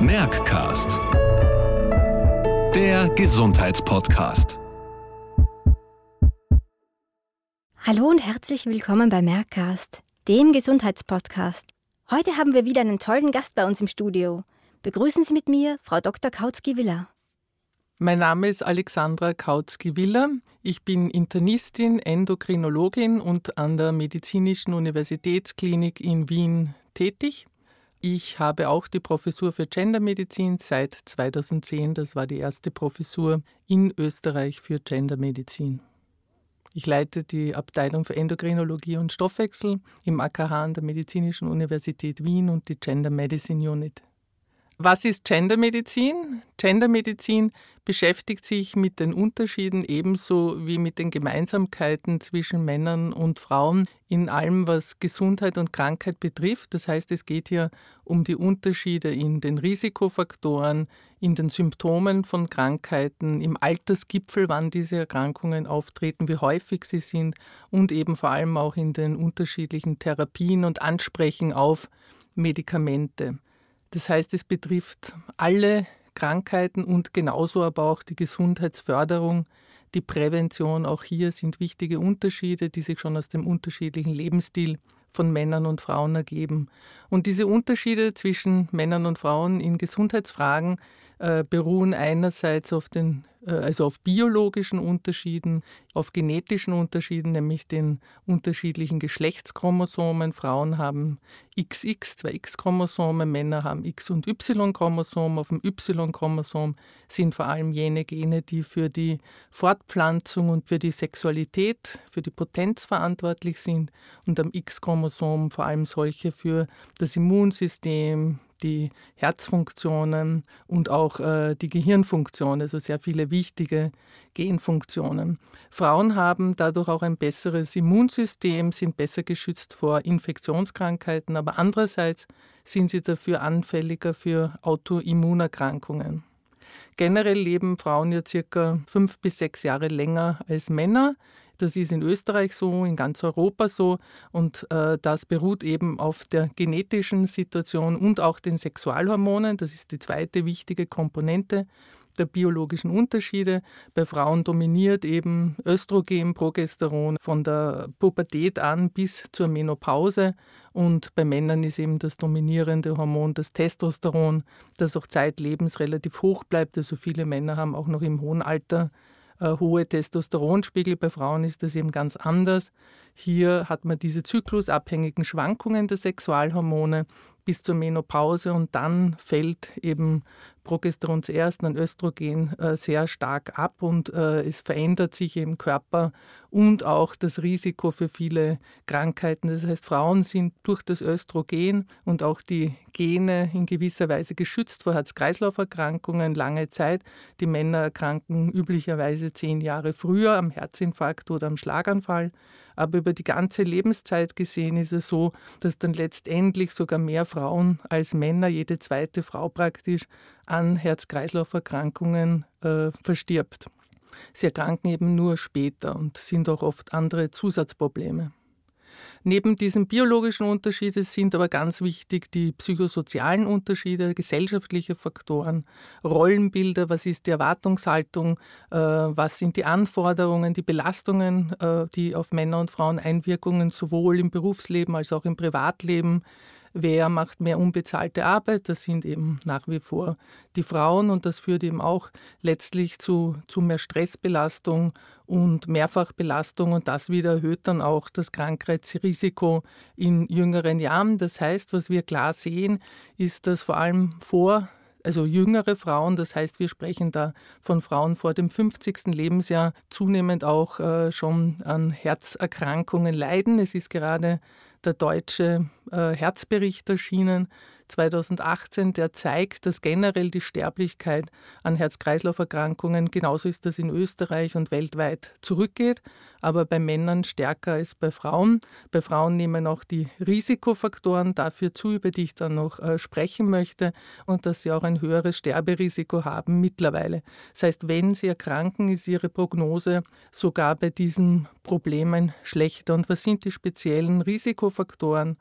Merckcast. Der Gesundheitspodcast. Hallo und herzlich willkommen bei Merckcast, dem Gesundheitspodcast. Heute haben wir wieder einen tollen Gast bei uns im Studio. Begrüßen Sie mit mir Frau Dr. Kautsky-Willer. Mein Name ist Alexandra Kautsky-Willer. Ich bin Internistin, Endokrinologin und an der Medizinischen Universitätsklinik in Wien tätig. Ich habe auch die Professur für Gendermedizin seit 2010. Das war die erste Professur in Österreich für Gendermedizin. Ich leite die Abteilung für Endokrinologie und Stoffwechsel im AKH an der Medizinischen Universität Wien und die Gender Medicine Unit. Was ist Gendermedizin? Gendermedizin beschäftigt sich mit den Unterschieden ebenso wie mit den Gemeinsamkeiten zwischen Männern und Frauen in allem, was Gesundheit und Krankheit betrifft. Das heißt, es geht hier um die Unterschiede in den Risikofaktoren, in den Symptomen von Krankheiten, im Altersgipfel, wann diese Erkrankungen auftreten, wie häufig sie sind und eben vor allem auch in den unterschiedlichen Therapien und Ansprechen auf Medikamente. Das heißt, es betrifft alle Krankheiten und genauso aber auch die Gesundheitsförderung, die Prävention. Auch hier sind wichtige Unterschiede, die sich schon aus dem unterschiedlichen Lebensstil von Männern und Frauen ergeben. Und diese Unterschiede zwischen Männern und Frauen in Gesundheitsfragen äh, beruhen einerseits auf den äh, also auf biologischen Unterschieden, auf genetischen Unterschieden, nämlich den unterschiedlichen Geschlechtschromosomen. Frauen haben XX, zwei X-Chromosome, Männer haben X- und Y-Chromosom. Auf dem Y-Chromosom sind vor allem jene Gene, die für die Fortpflanzung und für die Sexualität, für die Potenz verantwortlich sind. Und am X-Chromosom vor allem solche für das Immunsystem, die Herzfunktionen und auch äh, die Gehirnfunktion, also sehr viele wichtige Genfunktionen. Frauen haben dadurch auch ein besseres Immunsystem, sind besser geschützt vor Infektionskrankheiten, aber andererseits sind sie dafür anfälliger für Autoimmunerkrankungen. Generell leben Frauen ja circa fünf bis sechs Jahre länger als Männer. Das ist in Österreich so, in ganz Europa so und äh, das beruht eben auf der genetischen Situation und auch den Sexualhormonen. Das ist die zweite wichtige Komponente der biologischen Unterschiede. Bei Frauen dominiert eben Östrogen, Progesteron von der Pubertät an bis zur Menopause und bei Männern ist eben das dominierende Hormon das Testosteron, das auch zeitlebens relativ hoch bleibt. Also viele Männer haben auch noch im hohen Alter hohe Testosteronspiegel. Bei Frauen ist das eben ganz anders. Hier hat man diese zyklusabhängigen Schwankungen der Sexualhormone bis zur Menopause und dann fällt eben Progesteron zuerst, dann Östrogen äh, sehr stark ab und äh, es verändert sich im Körper und auch das Risiko für viele Krankheiten. Das heißt, Frauen sind durch das Östrogen und auch die Gene in gewisser Weise geschützt vor Herz-Kreislauf-Erkrankungen lange Zeit. Die Männer erkranken üblicherweise zehn Jahre früher am Herzinfarkt oder am Schlaganfall. Aber über die ganze Lebenszeit gesehen ist es so, dass dann letztendlich sogar mehr Frauen als Männer, jede zweite Frau praktisch, an Herz-Kreislauf-Erkrankungen äh, verstirbt. Sie erkranken eben nur später und sind auch oft andere Zusatzprobleme. Neben diesen biologischen Unterschieden sind aber ganz wichtig die psychosozialen Unterschiede, gesellschaftliche Faktoren, Rollenbilder, was ist die Erwartungshaltung, äh, was sind die Anforderungen, die Belastungen, äh, die auf Männer und Frauen Einwirkungen sowohl im Berufsleben als auch im Privatleben Wer macht mehr unbezahlte Arbeit? Das sind eben nach wie vor die Frauen und das führt eben auch letztlich zu, zu mehr Stressbelastung und Mehrfachbelastung und das wieder erhöht dann auch das Krankheitsrisiko in jüngeren Jahren. Das heißt, was wir klar sehen, ist, dass vor allem vor also jüngere Frauen, das heißt, wir sprechen da von Frauen vor dem 50. Lebensjahr, zunehmend auch äh, schon an Herzerkrankungen leiden. Es ist gerade der deutsche äh, Herzbericht erschienen 2018, der zeigt, dass generell die Sterblichkeit an Herz-Kreislauf-Erkrankungen, genauso ist das in Österreich und weltweit, zurückgeht, aber bei Männern stärker als bei Frauen. Bei Frauen nehmen auch die Risikofaktoren dafür zu, über die ich dann noch äh, sprechen möchte, und dass sie auch ein höheres Sterberisiko haben mittlerweile. Das heißt, wenn sie erkranken, ist ihre Prognose sogar bei diesen Problemen schlechter. Und was sind die speziellen Risikofaktoren?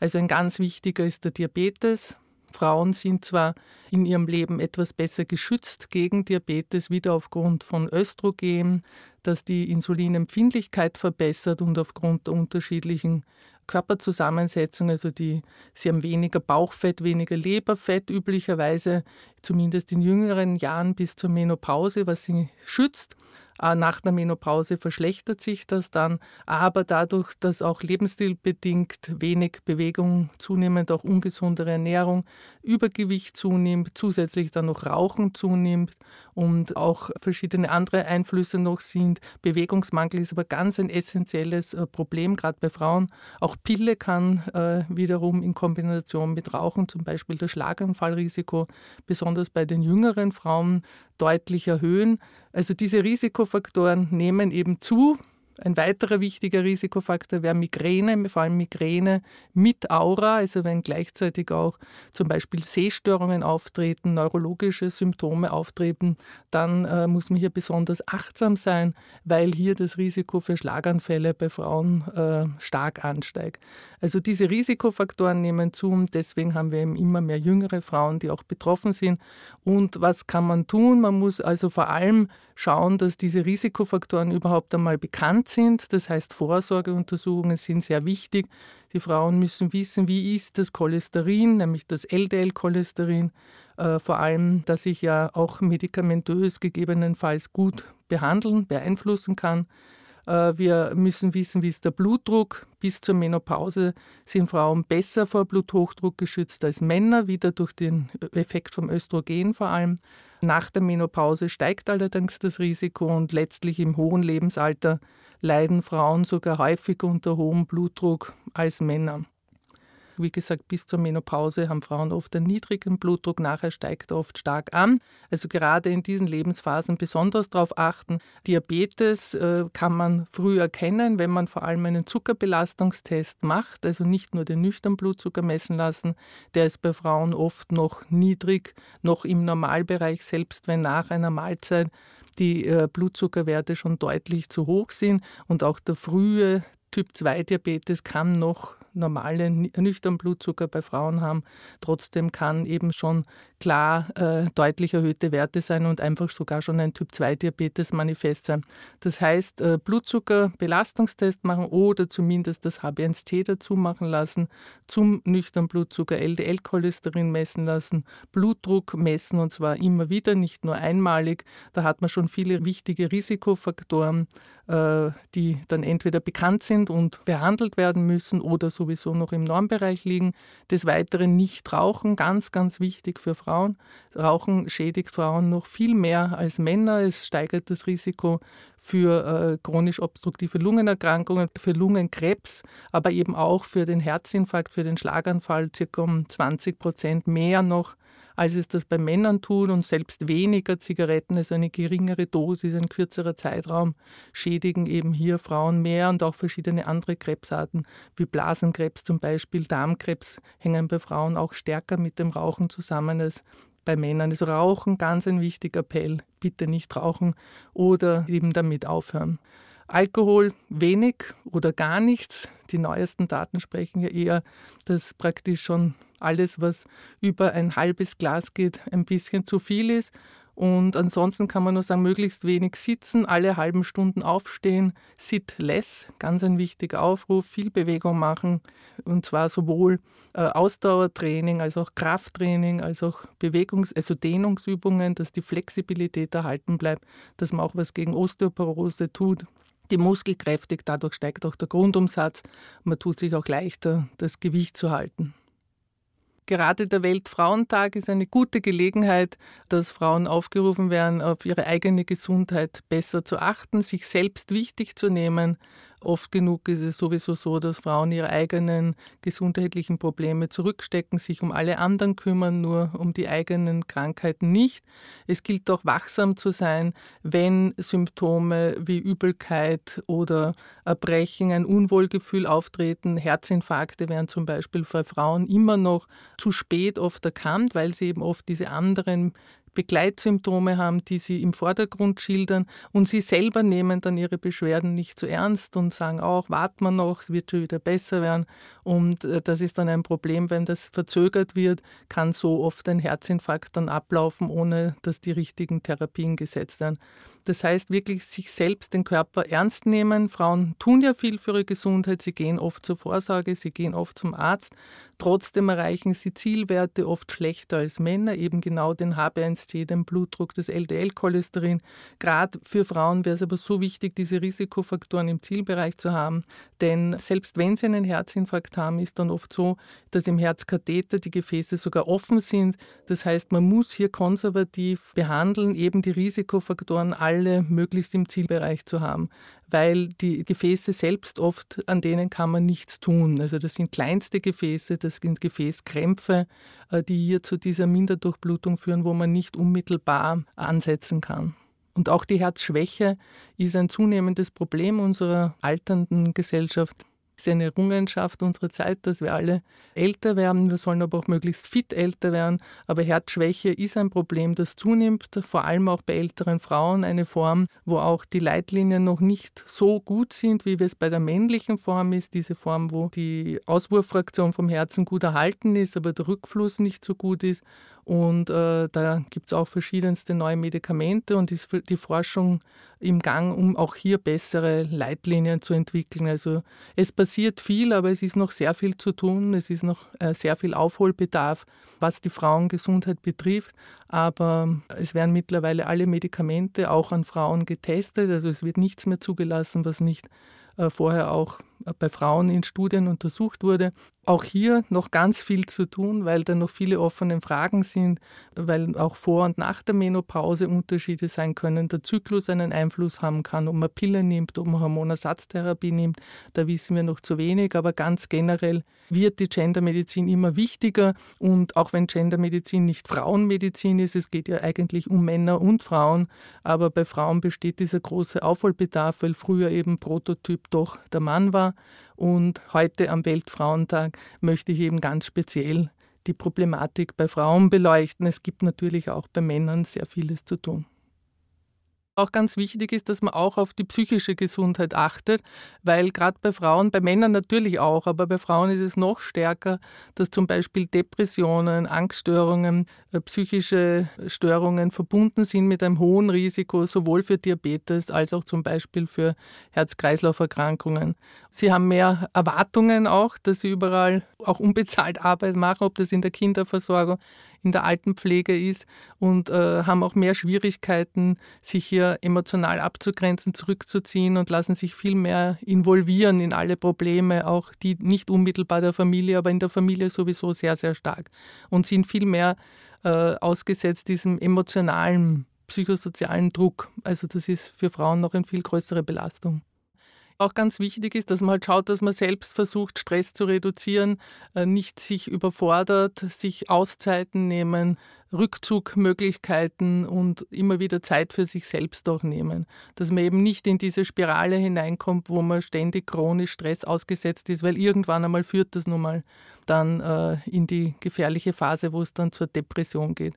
Also ein ganz wichtiger ist der Diabetes, Frauen sind zwar in ihrem Leben etwas besser geschützt gegen Diabetes, wieder aufgrund von Östrogen, das die Insulinempfindlichkeit verbessert und aufgrund der unterschiedlichen Körperzusammensetzung, also die, sie haben weniger Bauchfett, weniger Leberfett üblicherweise, zumindest in jüngeren Jahren bis zur Menopause, was sie schützt. Äh, nach der Menopause verschlechtert sich das dann, aber dadurch, dass auch lebensstilbedingt wenig Bewegung, zunehmend auch ungesundere Ernährung, Übergewicht zunimmt, zusätzlich dann noch Rauchen zunimmt und auch verschiedene andere Einflüsse noch sind. Bewegungsmangel ist aber ganz ein essentielles äh, Problem, gerade bei Frauen. Auch Pille kann äh, wiederum in Kombination mit Rauchen zum Beispiel das Schlaganfallrisiko, besonders bei den jüngeren Frauen, deutlich erhöhen. Also diese Risikofaktoren nehmen eben zu. Ein weiterer wichtiger Risikofaktor wäre Migräne, vor allem Migräne mit Aura, also wenn gleichzeitig auch zum Beispiel Sehstörungen auftreten, neurologische Symptome auftreten, dann äh, muss man hier besonders achtsam sein, weil hier das Risiko für Schlaganfälle bei Frauen äh, stark ansteigt. Also diese Risikofaktoren nehmen zu und deswegen haben wir eben immer mehr jüngere Frauen, die auch betroffen sind. Und was kann man tun? Man muss also vor allem schauen, dass diese Risikofaktoren überhaupt einmal bekannt sind. Das heißt, Vorsorgeuntersuchungen sind sehr wichtig. Die Frauen müssen wissen, wie ist das Cholesterin, nämlich das LDL-Cholesterin, äh, vor allem, dass ich ja auch medikamentös gegebenenfalls gut behandeln, beeinflussen kann. Äh, wir müssen wissen, wie ist der Blutdruck. Bis zur Menopause sind Frauen besser vor Bluthochdruck geschützt als Männer, wieder durch den Effekt vom Östrogen vor allem. Nach der Menopause steigt allerdings das Risiko und letztlich im hohen Lebensalter leiden Frauen sogar häufiger unter hohem Blutdruck als Männer. Wie gesagt, bis zur Menopause haben Frauen oft einen niedrigen Blutdruck, nachher steigt er oft stark an. Also gerade in diesen Lebensphasen besonders darauf achten. Diabetes äh, kann man früh erkennen, wenn man vor allem einen Zuckerbelastungstest macht, also nicht nur den nüchternen Blutzucker messen lassen. Der ist bei Frauen oft noch niedrig, noch im Normalbereich, selbst wenn nach einer Mahlzeit die äh, Blutzuckerwerte schon deutlich zu hoch sind und auch der frühe Typ-2-Diabetes kann noch normale nüchtern Blutzucker bei Frauen haben. Trotzdem kann eben schon klar äh, deutlich erhöhte Werte sein und einfach sogar schon ein Typ-2-Diabetes manifest sein. Das heißt, äh, Blutzucker-Belastungstest machen oder zumindest das HbA1c dazu machen lassen, zum nüchtern Blutzucker LDL-Cholesterin messen lassen, Blutdruck messen und zwar immer wieder, nicht nur einmalig. Da hat man schon viele wichtige Risikofaktoren, die dann entweder bekannt sind und behandelt werden müssen oder sowieso noch im Normbereich liegen. Des Weiteren nicht rauchen, ganz, ganz wichtig für Frauen. Frauen. Rauchen schädigt Frauen noch viel mehr als Männer. Es steigert das Risiko für äh, chronisch obstruktive Lungenerkrankungen, für Lungenkrebs, aber eben auch für den Herzinfarkt, für den Schlaganfall circa um 20 Prozent mehr noch als es das bei Männern tut und selbst weniger Zigaretten, also eine geringere Dosis, ein kürzerer Zeitraum, schädigen eben hier Frauen mehr und auch verschiedene andere Krebsarten wie Blasenkrebs zum Beispiel, Darmkrebs hängen bei Frauen auch stärker mit dem Rauchen zusammen als bei Männern. Also Rauchen, ganz ein wichtiger Appell, bitte nicht rauchen oder eben damit aufhören. Alkohol wenig oder gar nichts. Die neuesten Daten sprechen ja eher, dass praktisch schon alles, was über ein halbes Glas geht, ein bisschen zu viel ist. Und ansonsten kann man nur sagen, möglichst wenig sitzen, alle halben Stunden aufstehen, sit less, ganz ein wichtiger Aufruf, viel Bewegung machen und zwar sowohl äh, Ausdauertraining als auch Krafttraining, als auch Bewegungs-, also Dehnungsübungen, dass die Flexibilität erhalten bleibt, dass man auch was gegen Osteoporose tut, die Muskel kräftig, dadurch steigt auch der Grundumsatz, man tut sich auch leichter, das Gewicht zu halten. Gerade der Weltfrauentag ist eine gute Gelegenheit, dass Frauen aufgerufen werden, auf ihre eigene Gesundheit besser zu achten, sich selbst wichtig zu nehmen, Oft genug ist es sowieso so, dass Frauen ihre eigenen gesundheitlichen Probleme zurückstecken, sich um alle anderen kümmern, nur um die eigenen Krankheiten nicht. Es gilt auch wachsam zu sein, wenn Symptome wie Übelkeit oder Erbrechen, ein Unwohlgefühl auftreten. Herzinfarkte werden zum Beispiel bei Frauen immer noch zu spät oft erkannt, weil sie eben oft diese anderen Begleitsymptome haben, die sie im Vordergrund schildern und sie selber nehmen dann ihre Beschwerden nicht so ernst und sagen auch, warten wir noch, es wird schon wieder besser werden. Und äh, das ist dann ein Problem, wenn das verzögert wird, kann so oft ein Herzinfarkt dann ablaufen, ohne dass die richtigen Therapien gesetzt werden. Das heißt wirklich sich selbst den Körper ernst nehmen. Frauen tun ja viel für ihre Gesundheit, sie gehen oft zur Vorsorge, sie gehen oft zum Arzt. Trotzdem erreichen sie Zielwerte oft schlechter als Männer, eben genau den HB1C, den Blutdruck, das LDL-Cholesterin. Gerade für Frauen wäre es aber so wichtig, diese Risikofaktoren im Zielbereich zu haben, denn selbst wenn sie einen Herzinfarkt haben, ist dann oft so, dass im Herzkatheter die Gefäße sogar offen sind. Das heißt, man muss hier konservativ behandeln, eben die Risikofaktoren alle möglichst im Zielbereich zu haben weil die Gefäße selbst oft, an denen kann man nichts tun. Also das sind kleinste Gefäße, das sind Gefäßkrämpfe, äh, die hier zu dieser Minderdurchblutung führen, wo man nicht unmittelbar ansetzen kann. Und auch die Herzschwäche ist ein zunehmendes Problem unserer alternden Gesellschaft ist eine Errungenschaft unserer Zeit, dass wir alle älter werden. Wir sollen aber auch möglichst fit älter werden. Aber Herzschwäche ist ein Problem, das zunimmt, vor allem auch bei älteren Frauen. Eine Form, wo auch die Leitlinien noch nicht so gut sind, wie es bei der männlichen Form ist. Diese Form, wo die Auswurffraktion vom Herzen gut erhalten ist, aber der Rückfluss nicht so gut ist. Und äh, da gibt es auch verschiedenste neue Medikamente und ist die Forschung im Gang, um auch hier bessere Leitlinien zu entwickeln. Also es passiert viel, aber es ist noch sehr viel zu tun. Es ist noch äh, sehr viel Aufholbedarf, was die Frauengesundheit betrifft. Aber es werden mittlerweile alle Medikamente auch an Frauen getestet. Also es wird nichts mehr zugelassen, was nicht äh, vorher auch bei Frauen in Studien untersucht wurde. Auch hier noch ganz viel zu tun, weil da noch viele offene Fragen sind, weil auch vor und nach der Menopause Unterschiede sein können, der Zyklus einen Einfluss haben kann, ob man Pille nimmt, ob man Hormonersatztherapie nimmt, da wissen wir noch zu wenig, aber ganz generell wird die Gendermedizin immer wichtiger. Und auch wenn Gendermedizin nicht Frauenmedizin ist, es geht ja eigentlich um Männer und Frauen, aber bei Frauen besteht dieser große Aufholbedarf, weil früher eben Prototyp doch der Mann war und heute am Weltfrauentag möchte ich eben ganz speziell die Problematik bei Frauen beleuchten. Es gibt natürlich auch bei Männern sehr vieles zu tun auch ganz wichtig ist, dass man auch auf die psychische Gesundheit achtet, weil gerade bei Frauen, bei Männern natürlich auch, aber bei Frauen ist es noch stärker, dass zum Beispiel Depressionen, Angststörungen, äh, psychische Störungen verbunden sind mit einem hohen Risiko, sowohl für Diabetes als auch zum Beispiel für Herz-Kreislauf-Erkrankungen. Sie haben mehr Erwartungen auch, dass sie überall auch unbezahlt Arbeit machen, ob das in der Kinderversorgung, in der Altenpflege ist und äh, haben auch mehr Schwierigkeiten, sich hier emotional abzugrenzen, zurückzuziehen und lassen sich viel mehr involvieren in alle Probleme, auch die nicht unmittelbar der Familie, aber in der Familie sowieso sehr, sehr stark und sind viel mehr äh, ausgesetzt diesem emotionalen, psychosozialen Druck. Also das ist für Frauen noch eine viel größere Belastung auch ganz wichtig ist, dass man halt schaut, dass man selbst versucht, Stress zu reduzieren, äh, nicht sich überfordert, sich Auszeiten nehmen, Rückzugmöglichkeiten und immer wieder Zeit für sich selbst auch nehmen. Dass man eben nicht in diese Spirale hineinkommt, wo man ständig chronisch Stress ausgesetzt ist, weil irgendwann einmal führt das nun mal dann äh, in die gefährliche Phase, wo es dann zur Depression geht.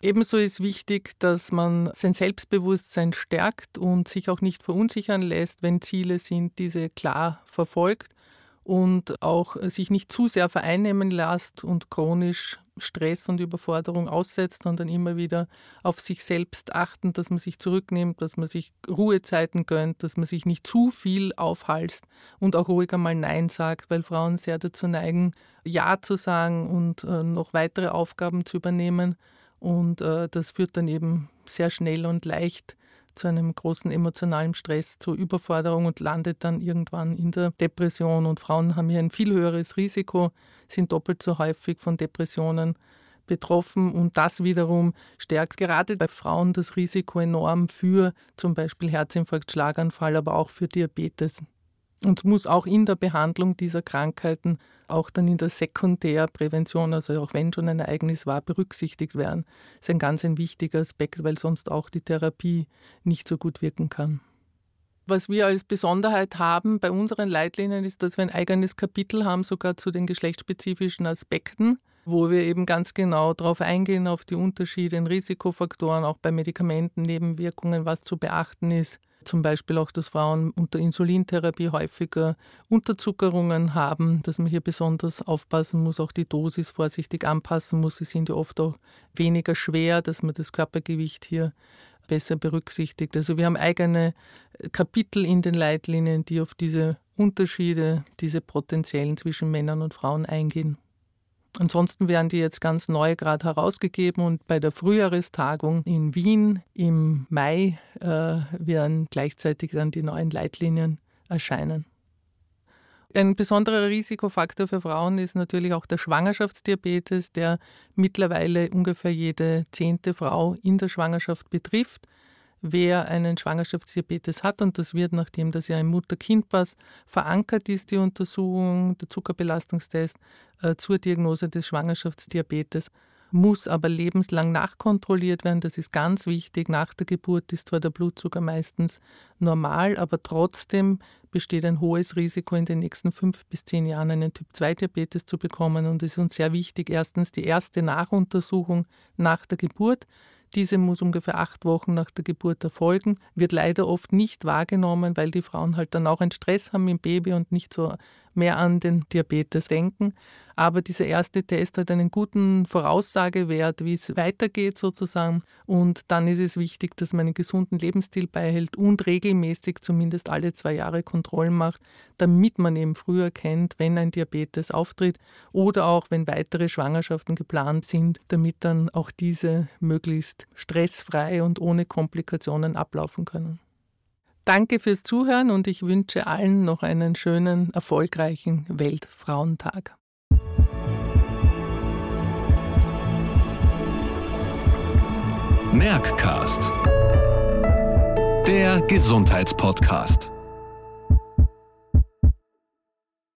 Ebenso ist wichtig, dass man sein Selbstbewusstsein stärkt und sich auch nicht verunsichern lässt, wenn Ziele sind, diese klar verfolgt und auch sich nicht zu sehr vereinnehmen lässt und chronisch Stress und Überforderung aussetzt, sondern immer wieder auf sich selbst achten, dass man sich zurücknimmt, dass man sich Ruhezeiten gönnt, dass man sich nicht zu viel aufhalst und auch ruhig einmal Nein sagt, weil Frauen sehr dazu neigen, Ja zu sagen und äh, noch weitere Aufgaben zu übernehmen und äh, das führt dann eben sehr schnell und leicht zu einem großen emotionalen Stress, zur Überforderung und landet dann irgendwann in der Depression. Und Frauen haben hier ein viel höheres Risiko, sind doppelt so häufig von Depressionen betroffen und das wiederum stärkt gerade bei Frauen das Risiko enorm für zum Beispiel Herzinfarkt, Schlaganfall, aber auch für Diabetes. Und muss auch in der Behandlung dieser Krankheiten, auch dann in der Sekundärprävention, also auch wenn schon ein Ereignis war, berücksichtigt werden. Das ist ein ganz ein wichtiger Aspekt, weil sonst auch die Therapie nicht so gut wirken kann. Was wir als Besonderheit haben bei unseren Leitlinien ist, dass wir ein eigenes Kapitel haben, sogar zu den geschlechtsspezifischen Aspekten, wo wir eben ganz genau darauf eingehen, auf die Unterschiede in Risikofaktoren, auch bei Medikamenten, Nebenwirkungen, was zu beachten ist. Zum Beispiel auch, dass Frauen unter Insulintherapie häufiger Unterzuckerungen haben, dass man hier besonders aufpassen muss, auch die Dosis vorsichtig anpassen muss. Sie sind ja oft auch weniger schwer, dass man das Körpergewicht hier besser berücksichtigt. Also wir haben eigene Kapitel in den Leitlinien, die auf diese Unterschiede, diese potenziellen zwischen Männern und Frauen eingehen. Ansonsten werden die jetzt ganz neu gerade herausgegeben und bei der Frühjahrestagung in Wien im Mai äh, werden gleichzeitig dann die neuen Leitlinien erscheinen. Ein besonderer Risikofaktor für Frauen ist natürlich auch der Schwangerschaftsdiabetes, der mittlerweile ungefähr jede zehnte Frau in der Schwangerschaft betrifft wer einen Schwangerschaftsdiabetes hat. Und das wird, nachdem das ja im Mutter-Kind-Pass verankert ist, die Untersuchung, der Zuckerbelastungstest äh, zur Diagnose des Schwangerschaftsdiabetes, muss aber lebenslang nachkontrolliert werden. Das ist ganz wichtig. Nach der Geburt ist zwar der Blutzucker meistens normal, aber trotzdem besteht ein hohes Risiko, in den nächsten fünf bis zehn Jahren einen Typ-2-Diabetes zu bekommen. Und es ist uns sehr wichtig, erstens die erste Nachuntersuchung nach der Geburt diese muss ungefähr acht Wochen nach der Geburt erfolgen, wird leider oft nicht wahrgenommen, weil die Frauen halt dann auch einen Stress haben im Baby und nicht so mehr an den Diabetes denken. Aber dieser erste Test hat einen guten Voraussagewert, wie es weitergeht sozusagen. Und dann ist es wichtig, dass man einen gesunden Lebensstil beihält und regelmäßig zumindest alle zwei Jahre Kontrollen macht, damit man eben früher erkennt, wenn ein Diabetes auftritt oder auch wenn weitere Schwangerschaften geplant sind, damit dann auch diese möglichst stressfrei und ohne Komplikationen ablaufen können. Danke fürs Zuhören und ich wünsche allen noch einen schönen, erfolgreichen Weltfrauentag. Merckcast. Der Gesundheitspodcast.